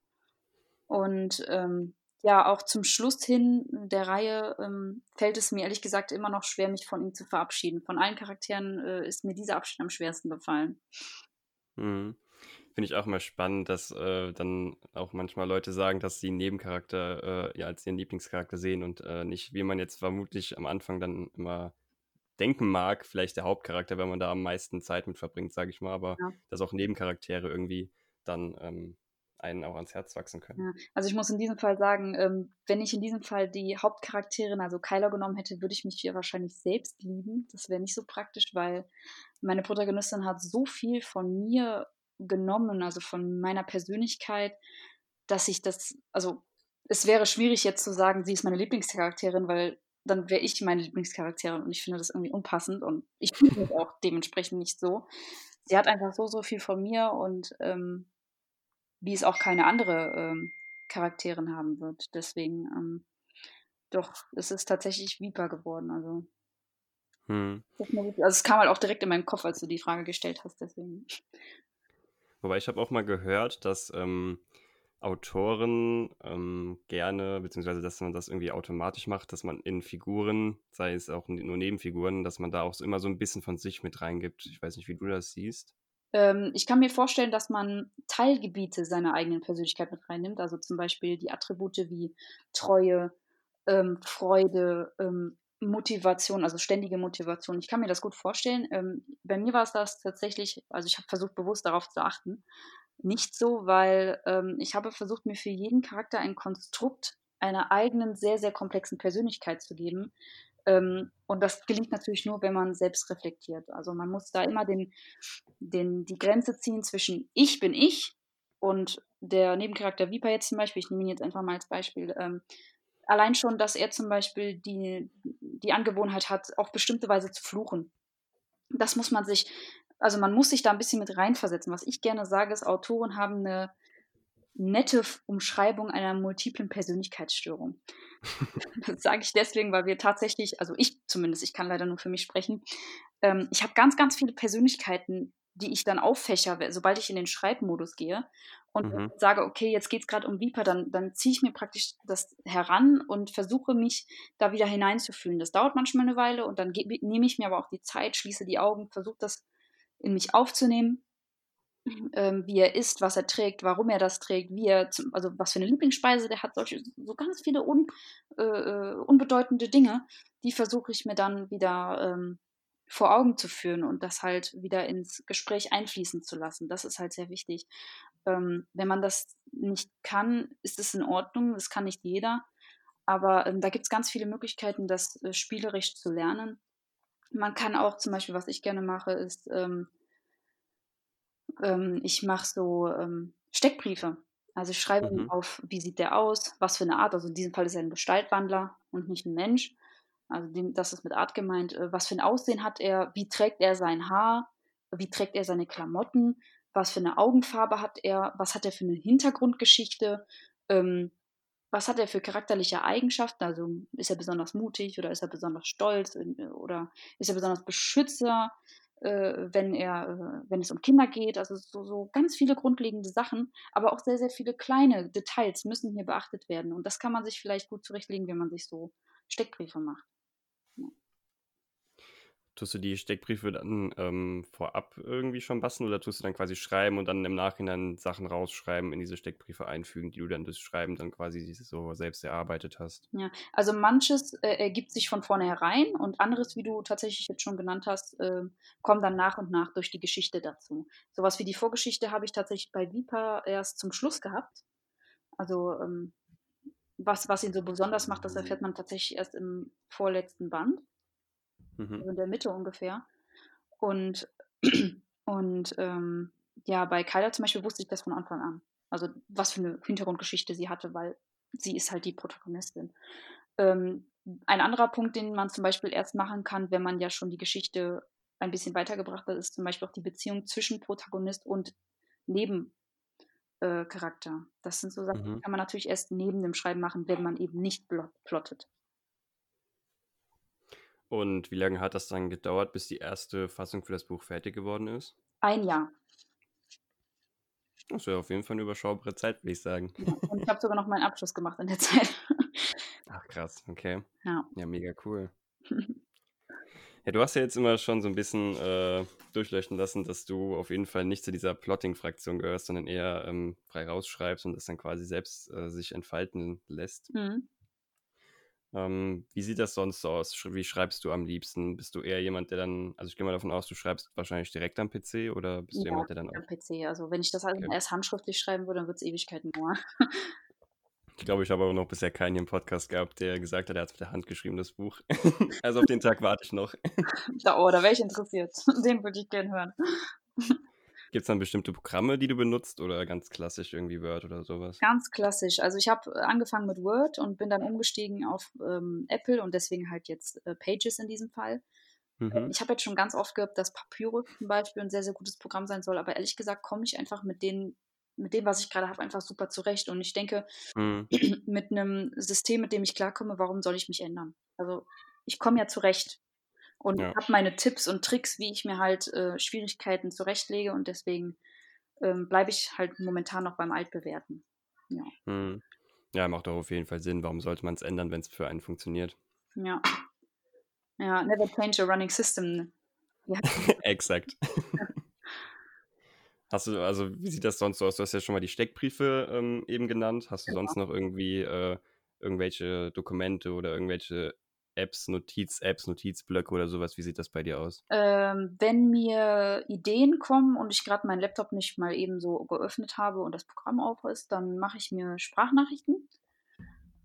und ähm, ja, auch zum Schluss hin der Reihe ähm, fällt es mir ehrlich gesagt immer noch schwer, mich von ihm zu verabschieden. Von allen Charakteren äh, ist mir dieser Abschied am schwersten gefallen. Mhm. Finde ich auch mal spannend, dass äh, dann auch manchmal Leute sagen, dass sie einen Nebencharakter äh, ja als ihren Lieblingscharakter sehen und äh, nicht, wie man jetzt vermutlich am Anfang dann immer denken mag, vielleicht der Hauptcharakter, wenn man da am meisten Zeit mit verbringt, sage ich mal, aber ja. dass auch Nebencharaktere irgendwie dann ähm, einen auch ans Herz wachsen können. Ja, also ich muss in diesem Fall sagen, ähm, wenn ich in diesem Fall die Hauptcharakterin, also Kyler genommen hätte, würde ich mich hier wahrscheinlich selbst lieben. Das wäre nicht so praktisch, weil meine Protagonistin hat so viel von mir genommen, also von meiner Persönlichkeit, dass ich das, also es wäre schwierig jetzt zu sagen, sie ist meine Lieblingscharakterin, weil dann wäre ich meine Lieblingscharakterin und ich finde das irgendwie unpassend und ich fühle mich auch dementsprechend nicht so. Sie hat einfach so, so viel von mir und ähm, wie es auch keine andere ähm, Charakterin haben wird. Deswegen, ähm, doch, es ist tatsächlich Viper geworden. Also, hm. also es kam halt auch direkt in meinen Kopf, als du die Frage gestellt hast. Deswegen. Wobei ich habe auch mal gehört, dass ähm, Autoren ähm, gerne, beziehungsweise dass man das irgendwie automatisch macht, dass man in Figuren, sei es auch nur Nebenfiguren, dass man da auch immer so ein bisschen von sich mit reingibt. Ich weiß nicht, wie du das siehst. Ähm, ich kann mir vorstellen, dass man Teilgebiete seiner eigenen Persönlichkeit mit reinnimmt, also zum Beispiel die Attribute wie Treue, ähm, Freude, ähm, Motivation, also ständige Motivation. Ich kann mir das gut vorstellen. Ähm, bei mir war es das tatsächlich, also ich habe versucht, bewusst darauf zu achten, nicht so, weil ähm, ich habe versucht, mir für jeden Charakter ein Konstrukt einer eigenen, sehr, sehr komplexen Persönlichkeit zu geben, ähm, und das gelingt natürlich nur, wenn man selbst reflektiert. Also man muss da immer den, den, die Grenze ziehen zwischen ich bin ich und der Nebencharakter Viper jetzt zum Beispiel, ich nehme ihn jetzt einfach mal als Beispiel, ähm, allein schon, dass er zum Beispiel die, die Angewohnheit hat, auf bestimmte Weise zu fluchen. Das muss man sich, also man muss sich da ein bisschen mit reinversetzen. Was ich gerne sage, ist, Autoren haben eine nette Umschreibung einer multiplen Persönlichkeitsstörung. das sage ich deswegen, weil wir tatsächlich, also ich zumindest, ich kann leider nur für mich sprechen, ähm, ich habe ganz, ganz viele Persönlichkeiten, die ich dann auffächer, sobald ich in den Schreibmodus gehe und mhm. sage, okay, jetzt geht es gerade um Viper, dann, dann ziehe ich mir praktisch das heran und versuche mich da wieder hineinzufühlen. Das dauert manchmal eine Weile und dann nehme ich mir aber auch die Zeit, schließe die Augen, versuche das in mich aufzunehmen ähm, wie er isst, was er trägt, warum er das trägt, wie er, zum, also was für eine Lieblingsspeise der hat, solche, so ganz viele un, äh, äh, unbedeutende Dinge, die versuche ich mir dann wieder ähm, vor Augen zu führen und das halt wieder ins Gespräch einfließen zu lassen. Das ist halt sehr wichtig. Ähm, wenn man das nicht kann, ist es in Ordnung, das kann nicht jeder. Aber ähm, da gibt es ganz viele Möglichkeiten, das äh, spielerisch zu lernen. Man kann auch zum Beispiel, was ich gerne mache, ist ähm, ähm, ich mache so ähm, Steckbriefe. Also ich schreibe mhm. auf, wie sieht der aus, was für eine Art. Also in diesem Fall ist er ein Gestaltwandler und nicht ein Mensch. Also das ist mit Art gemeint. Äh, was für ein Aussehen hat er? Wie trägt er sein Haar? Wie trägt er seine Klamotten? Was für eine Augenfarbe hat er? Was hat er für eine Hintergrundgeschichte? Ähm, was hat er für charakterliche Eigenschaften? Also ist er besonders mutig oder ist er besonders stolz äh, oder ist er besonders Beschützer? äh, wenn er, äh, wenn es um Kinder geht, also so, so ganz viele grundlegende Sachen, aber auch sehr, sehr viele kleine Details müssen hier beachtet werden. Und das kann man sich vielleicht gut zurechtlegen, wenn man sich so Steckbriefe macht. Tust du die Steckbriefe dann ähm, vorab irgendwie schon basteln oder tust du dann quasi schreiben und dann im Nachhinein Sachen rausschreiben, in diese Steckbriefe einfügen, die du dann das Schreiben dann quasi so selbst erarbeitet hast? Ja, also manches äh, ergibt sich von vornherein und anderes, wie du tatsächlich jetzt schon genannt hast, äh, kommt dann nach und nach durch die Geschichte dazu. Sowas wie die Vorgeschichte habe ich tatsächlich bei Viper erst zum Schluss gehabt. Also ähm, was, was ihn so besonders macht, das erfährt man tatsächlich erst im vorletzten Band. Mhm. in der Mitte ungefähr. Und, und ähm, ja, bei Kyla zum Beispiel wusste ich das von Anfang an. Also was für eine Hintergrundgeschichte sie hatte, weil sie ist halt die Protagonistin. Ähm, ein anderer Punkt, den man zum Beispiel erst machen kann, wenn man ja schon die Geschichte ein bisschen weitergebracht hat, ist zum Beispiel auch die Beziehung zwischen Protagonist und Nebencharakter. Äh, das sind so Sachen, mhm. die kann man natürlich erst neben dem Schreiben machen, wenn man eben nicht plottet. Und wie lange hat das dann gedauert, bis die erste Fassung für das Buch fertig geworden ist? Ein Jahr. Das wäre auf jeden Fall eine überschaubare Zeit, würde ich sagen. Ja, und ich habe sogar noch meinen Abschluss gemacht in der Zeit. Ach krass, okay. Ja. Ja, mega cool. Ja, du hast ja jetzt immer schon so ein bisschen äh, durchleuchten lassen, dass du auf jeden Fall nicht zu dieser Plotting-Fraktion gehörst, sondern eher ähm, frei rausschreibst und das dann quasi selbst äh, sich entfalten lässt. Mhm. Ähm, wie sieht das sonst so aus? Wie schreibst du am liebsten? Bist du eher jemand, der dann, also ich gehe mal davon aus, du schreibst wahrscheinlich direkt am PC oder bist ja, du jemand, der dann auch. Am PC, also wenn ich das halt okay. erst handschriftlich schreiben würde, dann wird es Ewigkeiten dauern. Ich glaube, ich habe aber noch bisher keinen hier im Podcast gehabt, der gesagt hat, er hat mit der Hand geschrieben, das Buch. also auf den Tag warte ich noch. oh, da wäre ich interessiert. Den würde ich gerne hören. Gibt es dann bestimmte Programme, die du benutzt oder ganz klassisch irgendwie Word oder sowas? Ganz klassisch. Also ich habe angefangen mit Word und bin dann umgestiegen auf ähm, Apple und deswegen halt jetzt äh, Pages in diesem Fall. Mhm. Ich habe jetzt schon ganz oft gehört, dass Papyrus zum Beispiel ein sehr, sehr gutes Programm sein soll, aber ehrlich gesagt komme ich einfach mit den mit dem, was ich gerade habe, einfach super zurecht. Und ich denke, mhm. mit einem System, mit dem ich klarkomme, warum soll ich mich ändern? Also ich komme ja zurecht und ja. habe meine Tipps und Tricks, wie ich mir halt äh, Schwierigkeiten zurechtlege und deswegen ähm, bleibe ich halt momentan noch beim Altbewerten. Ja. Mhm. ja, macht auch auf jeden Fall Sinn. Warum sollte man es ändern, wenn es für einen funktioniert? Ja. Ja, never change a running system. Ja. Exakt. Hast du, also wie sieht das sonst so aus? Du hast ja schon mal die Steckbriefe ähm, eben genannt. Hast du genau. sonst noch irgendwie äh, irgendwelche Dokumente oder irgendwelche Apps, Notiz-Apps, Notizblöcke oder sowas? Wie sieht das bei dir aus? Ähm, wenn mir Ideen kommen und ich gerade meinen Laptop nicht mal eben so geöffnet habe und das Programm auf ist, dann mache ich mir Sprachnachrichten.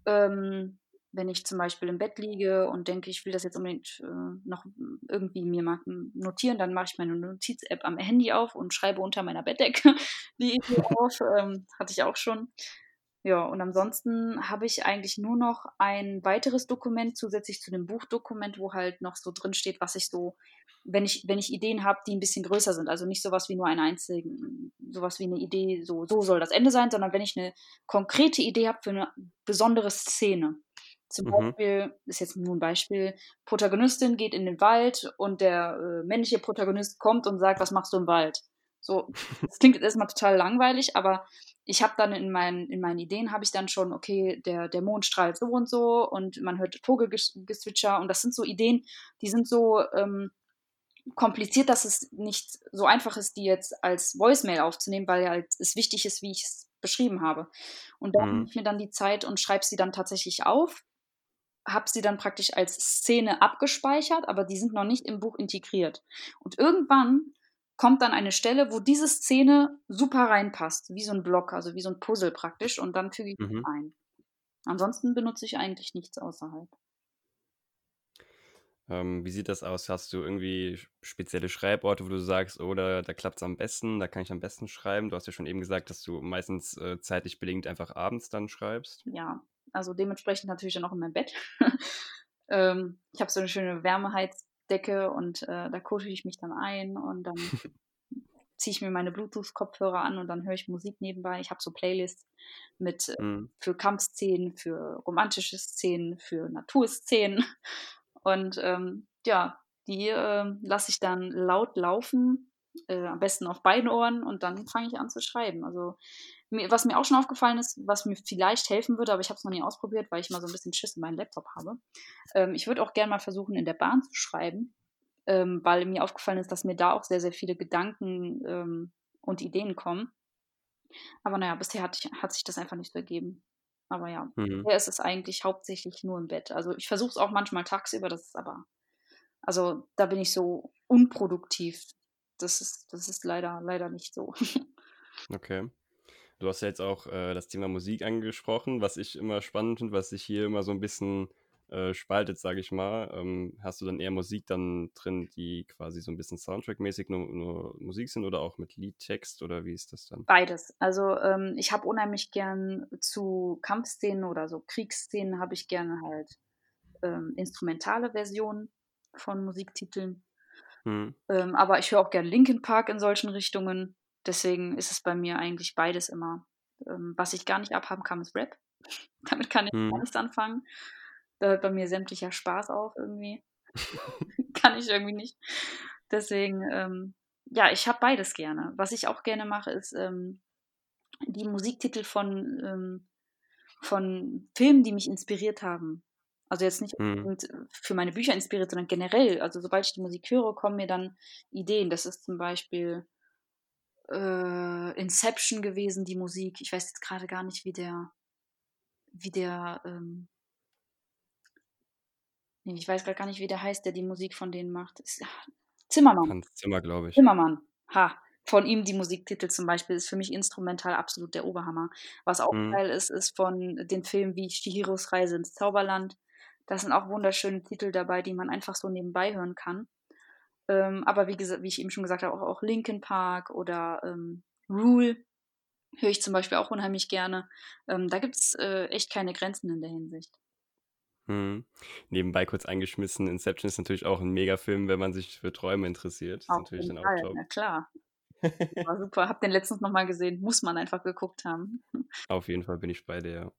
Ähm, wenn ich zum Beispiel im Bett liege und denke, ich will das jetzt unbedingt äh, noch irgendwie mir mal notieren, dann mache ich meine Notiz-App am Handy auf und schreibe unter meiner Bettdecke die Idee auf. Ähm, hatte ich auch schon. Ja, und ansonsten habe ich eigentlich nur noch ein weiteres Dokument zusätzlich zu dem Buchdokument, wo halt noch so drin steht, was ich so, wenn ich, wenn ich Ideen habe, die ein bisschen größer sind, also nicht sowas wie nur eine einzige, sowas wie eine Idee, so, so soll das Ende sein, sondern wenn ich eine konkrete Idee habe für eine besondere Szene. Zum mhm. Beispiel, ist jetzt nur ein Beispiel, Protagonistin geht in den Wald und der äh, männliche Protagonist kommt und sagt, was machst du im Wald? So, das klingt jetzt erstmal total langweilig, aber ich habe dann in meinen, in meinen Ideen habe ich dann schon, okay, der, der Mond strahlt so und so und man hört Vogelgezwitscher und das sind so Ideen, die sind so ähm, kompliziert, dass es nicht so einfach ist, die jetzt als Voicemail aufzunehmen, weil halt es wichtig ist, wie ich es beschrieben habe. Und da mhm. nehme ich mir dann die Zeit und schreibe sie dann tatsächlich auf habe sie dann praktisch als Szene abgespeichert, aber die sind noch nicht im Buch integriert. Und irgendwann kommt dann eine Stelle, wo diese Szene super reinpasst, wie so ein Block, also wie so ein Puzzle praktisch, und dann füge ich mhm. ein. Ansonsten benutze ich eigentlich nichts außerhalb. Ähm, wie sieht das aus? Hast du irgendwie spezielle Schreiborte, wo du sagst, oder oh, da klappt es am besten, da kann ich am besten schreiben? Du hast ja schon eben gesagt, dass du meistens äh, zeitlich bedingt einfach abends dann schreibst. Ja, also dementsprechend natürlich dann auch in meinem Bett. ähm, ich habe so eine schöne Wärmeheizdecke und äh, da kuschel ich mich dann ein und dann ziehe ich mir meine Bluetooth-Kopfhörer an und dann höre ich Musik nebenbei. Ich habe so Playlists mit äh, mhm. für Kampfszenen, für romantische Szenen, für Naturszenen. Und ähm, ja, die äh, lasse ich dann laut laufen, äh, am besten auf beiden Ohren und dann fange ich an zu schreiben. Also was mir auch schon aufgefallen ist, was mir vielleicht helfen würde, aber ich habe es noch nie ausprobiert, weil ich mal so ein bisschen Schiss in meinem Laptop habe. Ähm, ich würde auch gerne mal versuchen, in der Bahn zu schreiben, ähm, weil mir aufgefallen ist, dass mir da auch sehr, sehr viele Gedanken ähm, und Ideen kommen. Aber naja, bisher hat, ich, hat sich das einfach nicht so ergeben. Aber ja, mhm. bisher ist es eigentlich hauptsächlich nur im Bett. Also ich versuche es auch manchmal tagsüber, das ist aber, also da bin ich so unproduktiv. Das ist, das ist leider, leider nicht so. Okay. Du hast ja jetzt auch äh, das Thema Musik angesprochen, was ich immer spannend finde, was ich hier immer so ein bisschen äh, spaltet, sage ich mal. Ähm, hast du dann eher Musik dann drin, die quasi so ein bisschen Soundtrack-mäßig nur, nur, Musik sind oder auch mit Liedtext oder wie ist das dann? Beides. Also ähm, ich habe unheimlich gern zu Kampfszenen oder so Kriegsszenen habe ich gerne halt ähm, instrumentale Versionen von Musiktiteln. Hm. Ähm, aber ich höre auch gern Linkin Park in solchen Richtungen. Deswegen ist es bei mir eigentlich beides immer. Ähm, was ich gar nicht abhaben kann, ist Rap. Damit kann ich hm. gar nichts anfangen. Da hört bei mir sämtlicher Spaß auf irgendwie. Kann ich irgendwie nicht. Deswegen, ähm, ja, ich habe beides gerne. Was ich auch gerne mache, ist ähm, die Musiktitel von, ähm, von Filmen, die mich inspiriert haben. Also jetzt nicht hm. für meine Bücher inspiriert, sondern generell. Also sobald ich die Musik höre, kommen mir dann Ideen. Das ist zum Beispiel äh, Inception gewesen, die Musik. Ich weiß jetzt gerade gar nicht, wie der, wie der ähm, ich weiß gar nicht, wie der heißt, der die Musik von denen macht. Ist, Zimmermann. Hans Zimmer, glaube ich. Zimmermann. Ha. Von ihm die Musiktitel zum Beispiel ist für mich instrumental absolut der Oberhammer. Was auch mhm. geil ist, ist von den Filmen wie Chihiros Reise ins Zauberland. Da sind auch wunderschöne Titel dabei, die man einfach so nebenbei hören kann. Ähm, aber wie, wie, ich eben schon gesagt habe, auch, auch Linkin Park oder ähm, Rule höre ich zum Beispiel auch unheimlich gerne. Ähm, da gibt es äh, echt keine Grenzen in der Hinsicht. Mhm. Nebenbei kurz eingeschmissen, Inception ist natürlich auch ein Megafilm, wenn man sich für Träume interessiert. Das ist natürlich dann auch top. Na klar. War super. Hab den letztens nochmal gesehen. Muss man einfach geguckt haben. Auf jeden Fall bin ich bei dir.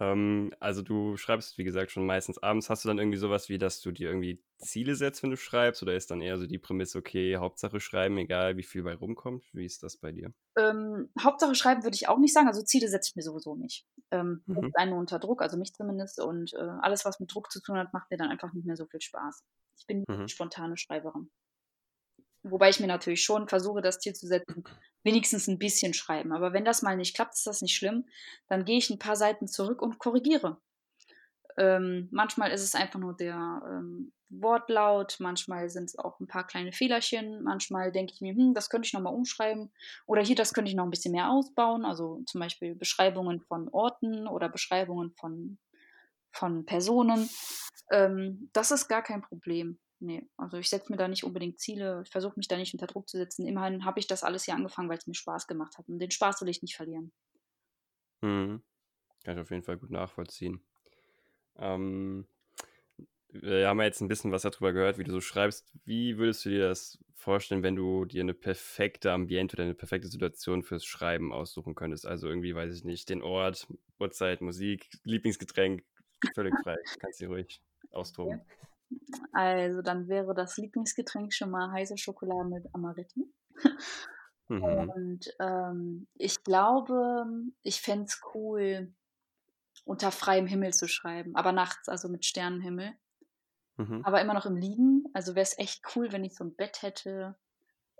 Ähm, also du schreibst, wie gesagt, schon meistens abends. Hast du dann irgendwie sowas wie, dass du dir irgendwie Ziele setzt, wenn du schreibst? Oder ist dann eher so die Prämisse, okay, Hauptsache schreiben, egal wie viel bei rumkommt? Wie ist das bei dir? Ähm, Hauptsache schreiben würde ich auch nicht sagen. Also Ziele setze ich mir sowieso nicht. Ähm, mhm. einen unter Druck, also mich zumindest. Und äh, alles, was mit Druck zu tun hat, macht mir dann einfach nicht mehr so viel Spaß. Ich bin mhm. spontane Schreiberin. Wobei ich mir natürlich schon versuche, das Ziel zu setzen, wenigstens ein bisschen schreiben. Aber wenn das mal nicht klappt, ist das nicht schlimm. Dann gehe ich ein paar Seiten zurück und korrigiere. Ähm, manchmal ist es einfach nur der ähm, Wortlaut, manchmal sind es auch ein paar kleine Fehlerchen, manchmal denke ich mir, hm, das könnte ich nochmal umschreiben oder hier, das könnte ich noch ein bisschen mehr ausbauen, also zum Beispiel Beschreibungen von Orten oder Beschreibungen von, von Personen. Ähm, das ist gar kein Problem nee, also ich setze mir da nicht unbedingt Ziele, ich versuche mich da nicht unter Druck zu setzen. Immerhin habe ich das alles hier angefangen, weil es mir Spaß gemacht hat. Und den Spaß will ich nicht verlieren. Mhm. Kann ich auf jeden Fall gut nachvollziehen. Ähm, wir haben ja jetzt ein bisschen was darüber gehört, wie du so schreibst. Wie würdest du dir das vorstellen, wenn du dir eine perfekte Ambiente oder eine perfekte Situation fürs Schreiben aussuchen könntest? Also irgendwie, weiß ich nicht, den Ort, Uhrzeit, Musik, Lieblingsgetränk, völlig frei. Kannst du ruhig austoben. Also dann wäre das Lieblingsgetränk schon mal heiße Schokolade mit Amaretti. Mhm. Und ähm, ich glaube, ich fände es cool, unter freiem Himmel zu schreiben, aber nachts, also mit Sternenhimmel. Mhm. Aber immer noch im Liegen. Also wäre es echt cool, wenn ich so ein Bett hätte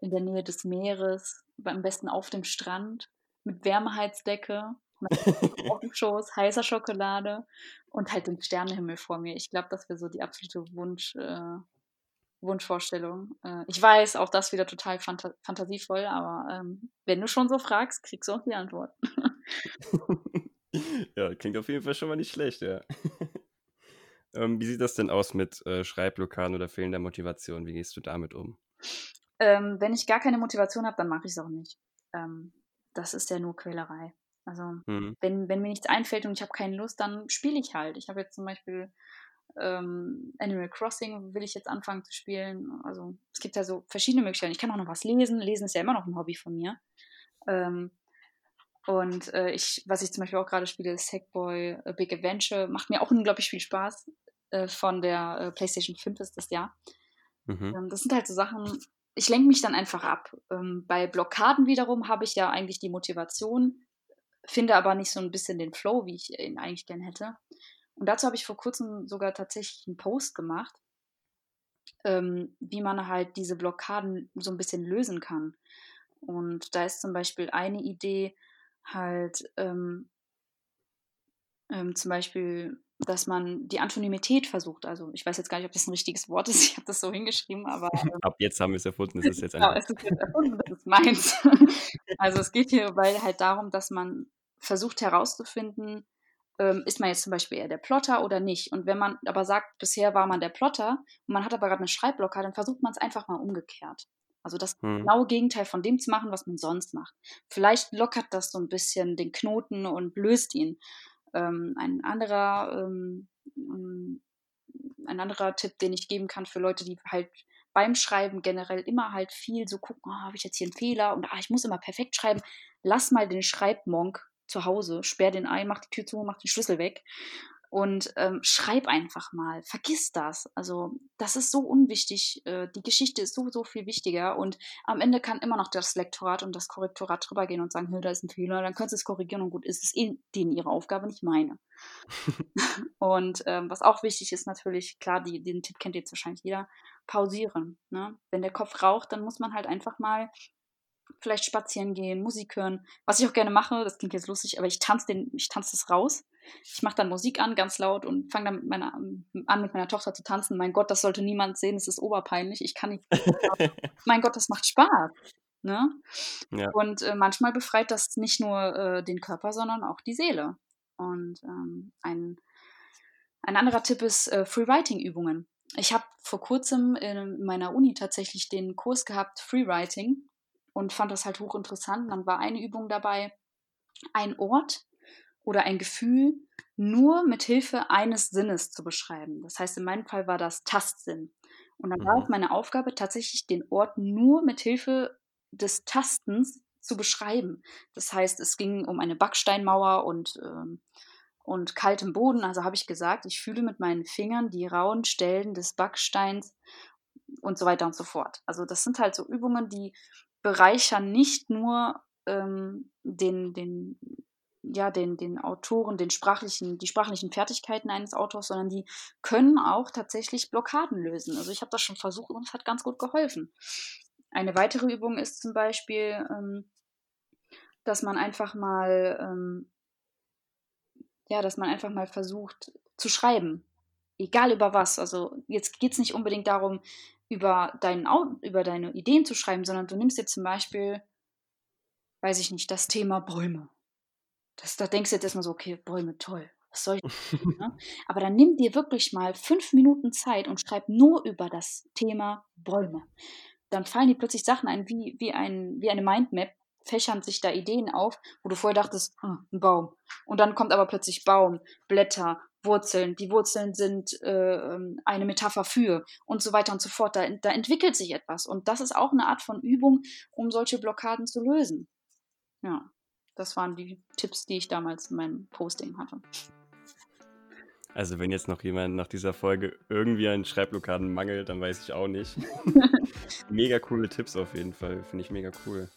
in der Nähe des Meeres, am besten auf dem Strand mit dem Schoß, heißer Schokolade und halt den Sternenhimmel vor mir. Ich glaube, das wäre so die absolute Wunsch, äh, Wunschvorstellung. Äh, ich weiß, auch das wieder total fanta fantasievoll, aber ähm, wenn du schon so fragst, kriegst du auch die Antwort. ja, klingt auf jeden Fall schon mal nicht schlecht, ja. ähm, wie sieht das denn aus mit äh, Schreibblockaden oder fehlender Motivation? Wie gehst du damit um? Ähm, wenn ich gar keine Motivation habe, dann mache ich es auch nicht. Ähm, das ist ja nur Quälerei. Also mhm. wenn, wenn mir nichts einfällt und ich habe keine Lust, dann spiele ich halt. Ich habe jetzt zum Beispiel ähm, Animal Crossing, will ich jetzt anfangen zu spielen. Also es gibt ja so verschiedene Möglichkeiten. Ich kann auch noch was lesen. Lesen ist ja immer noch ein Hobby von mir. Ähm, und äh, ich, was ich zum Beispiel auch gerade spiele, ist Sackboy A Big Adventure. Macht mir auch unglaublich viel Spaß. Äh, von der äh, PlayStation 5 ist das ja. Mhm. Ähm, das sind halt so Sachen, ich lenke mich dann einfach ab. Ähm, bei Blockaden wiederum habe ich ja eigentlich die Motivation, finde aber nicht so ein bisschen den Flow, wie ich ihn eigentlich gern hätte. Und dazu habe ich vor kurzem sogar tatsächlich einen Post gemacht, ähm, wie man halt diese Blockaden so ein bisschen lösen kann. Und da ist zum Beispiel eine Idee halt ähm, ähm, zum Beispiel, dass man die Antonymität versucht. Also ich weiß jetzt gar nicht, ob das ein richtiges Wort ist. Ich habe das so hingeschrieben, aber ähm, ab jetzt haben wir es erfunden. Es ist jetzt genau, es ist jetzt erfunden. Das ist meins. also es geht hierbei halt darum, dass man versucht herauszufinden, ähm, ist man jetzt zum Beispiel eher der Plotter oder nicht. Und wenn man aber sagt, bisher war man der Plotter und man hat aber gerade eine Schreibblockade, dann versucht man es einfach mal umgekehrt. Also das hm. genaue Gegenteil von dem zu machen, was man sonst macht. Vielleicht lockert das so ein bisschen den Knoten und löst ihn. Ähm, ein anderer ähm, ähm ein anderer Tipp, den ich geben kann für Leute, die halt beim Schreiben generell immer halt viel so gucken, oh, habe ich jetzt hier einen Fehler und ah, ich muss immer perfekt schreiben. Lass mal den Schreibmonk zu Hause, sperr den ein, mach die Tür zu, mach den Schlüssel weg und ähm, schreib einfach mal. Vergiss das. Also das ist so unwichtig. Äh, die Geschichte ist so, so viel wichtiger und am Ende kann immer noch das Lektorat und das Korrektorat drüber gehen und sagen, da ist ein Fehler, dann können sie es korrigieren und gut ist es eh denen ihre Aufgabe, nicht meine. und ähm, was auch wichtig ist natürlich, klar, die, den Tipp kennt jetzt wahrscheinlich jeder, pausieren. Ne? Wenn der Kopf raucht, dann muss man halt einfach mal vielleicht spazieren gehen, Musik hören. Was ich auch gerne mache, das klingt jetzt lustig, aber ich tanze den, ich tanze das raus. Ich mache dann Musik an, ganz laut und fange dann mit meiner, an, mit meiner Tochter zu tanzen. Mein Gott, das sollte niemand sehen, das ist oberpeinlich. Ich kann nicht. mein Gott, das macht Spaß. Ne? Ja. Und äh, manchmal befreit das nicht nur äh, den Körper, sondern auch die Seele. Und ähm, ein, ein anderer Tipp ist äh, Free-Writing-Übungen. Ich habe vor kurzem in meiner Uni tatsächlich den Kurs gehabt, Free-Writing und fand das halt hochinteressant. Dann war eine Übung dabei, ein Ort oder ein Gefühl nur mit Hilfe eines Sinnes zu beschreiben. Das heißt, in meinem Fall war das Tastsinn. Und dann war es mhm. meine Aufgabe, tatsächlich den Ort nur mit Hilfe des Tastens zu beschreiben. Das heißt, es ging um eine Backsteinmauer und, ähm, und kaltem Boden. Also habe ich gesagt, ich fühle mit meinen Fingern die rauen Stellen des Backsteins und so weiter und so fort. Also das sind halt so Übungen, die bereichern nicht nur ähm, den, den, ja, den, den Autoren, den sprachlichen, die sprachlichen Fertigkeiten eines Autors, sondern die können auch tatsächlich Blockaden lösen. Also ich habe das schon versucht und es hat ganz gut geholfen. Eine weitere Übung ist zum Beispiel, ähm, dass man einfach mal, ähm, ja, dass man einfach mal versucht zu schreiben. Egal über was. Also jetzt geht es nicht unbedingt darum, über, deinen, über deine Ideen zu schreiben, sondern du nimmst dir zum Beispiel, weiß ich nicht, das Thema Bäume. Das, da denkst du jetzt erstmal so, okay, Bäume, toll. Was soll ich? ne? Aber dann nimm dir wirklich mal fünf Minuten Zeit und schreib nur über das Thema Bäume. Dann fallen dir plötzlich Sachen ein, wie, wie, ein, wie eine Mindmap, fächern sich da Ideen auf, wo du vorher dachtest, hm, ein Baum. Und dann kommt aber plötzlich Baum, Blätter, Wurzeln. Die Wurzeln sind äh, eine Metapher für und so weiter und so fort. Da, da entwickelt sich etwas. Und das ist auch eine Art von Übung, um solche Blockaden zu lösen. Ja, das waren die Tipps, die ich damals in meinem Posting hatte. Also wenn jetzt noch jemand nach dieser Folge irgendwie an Schreibblockaden mangelt, dann weiß ich auch nicht. mega coole Tipps auf jeden Fall, finde ich mega cool.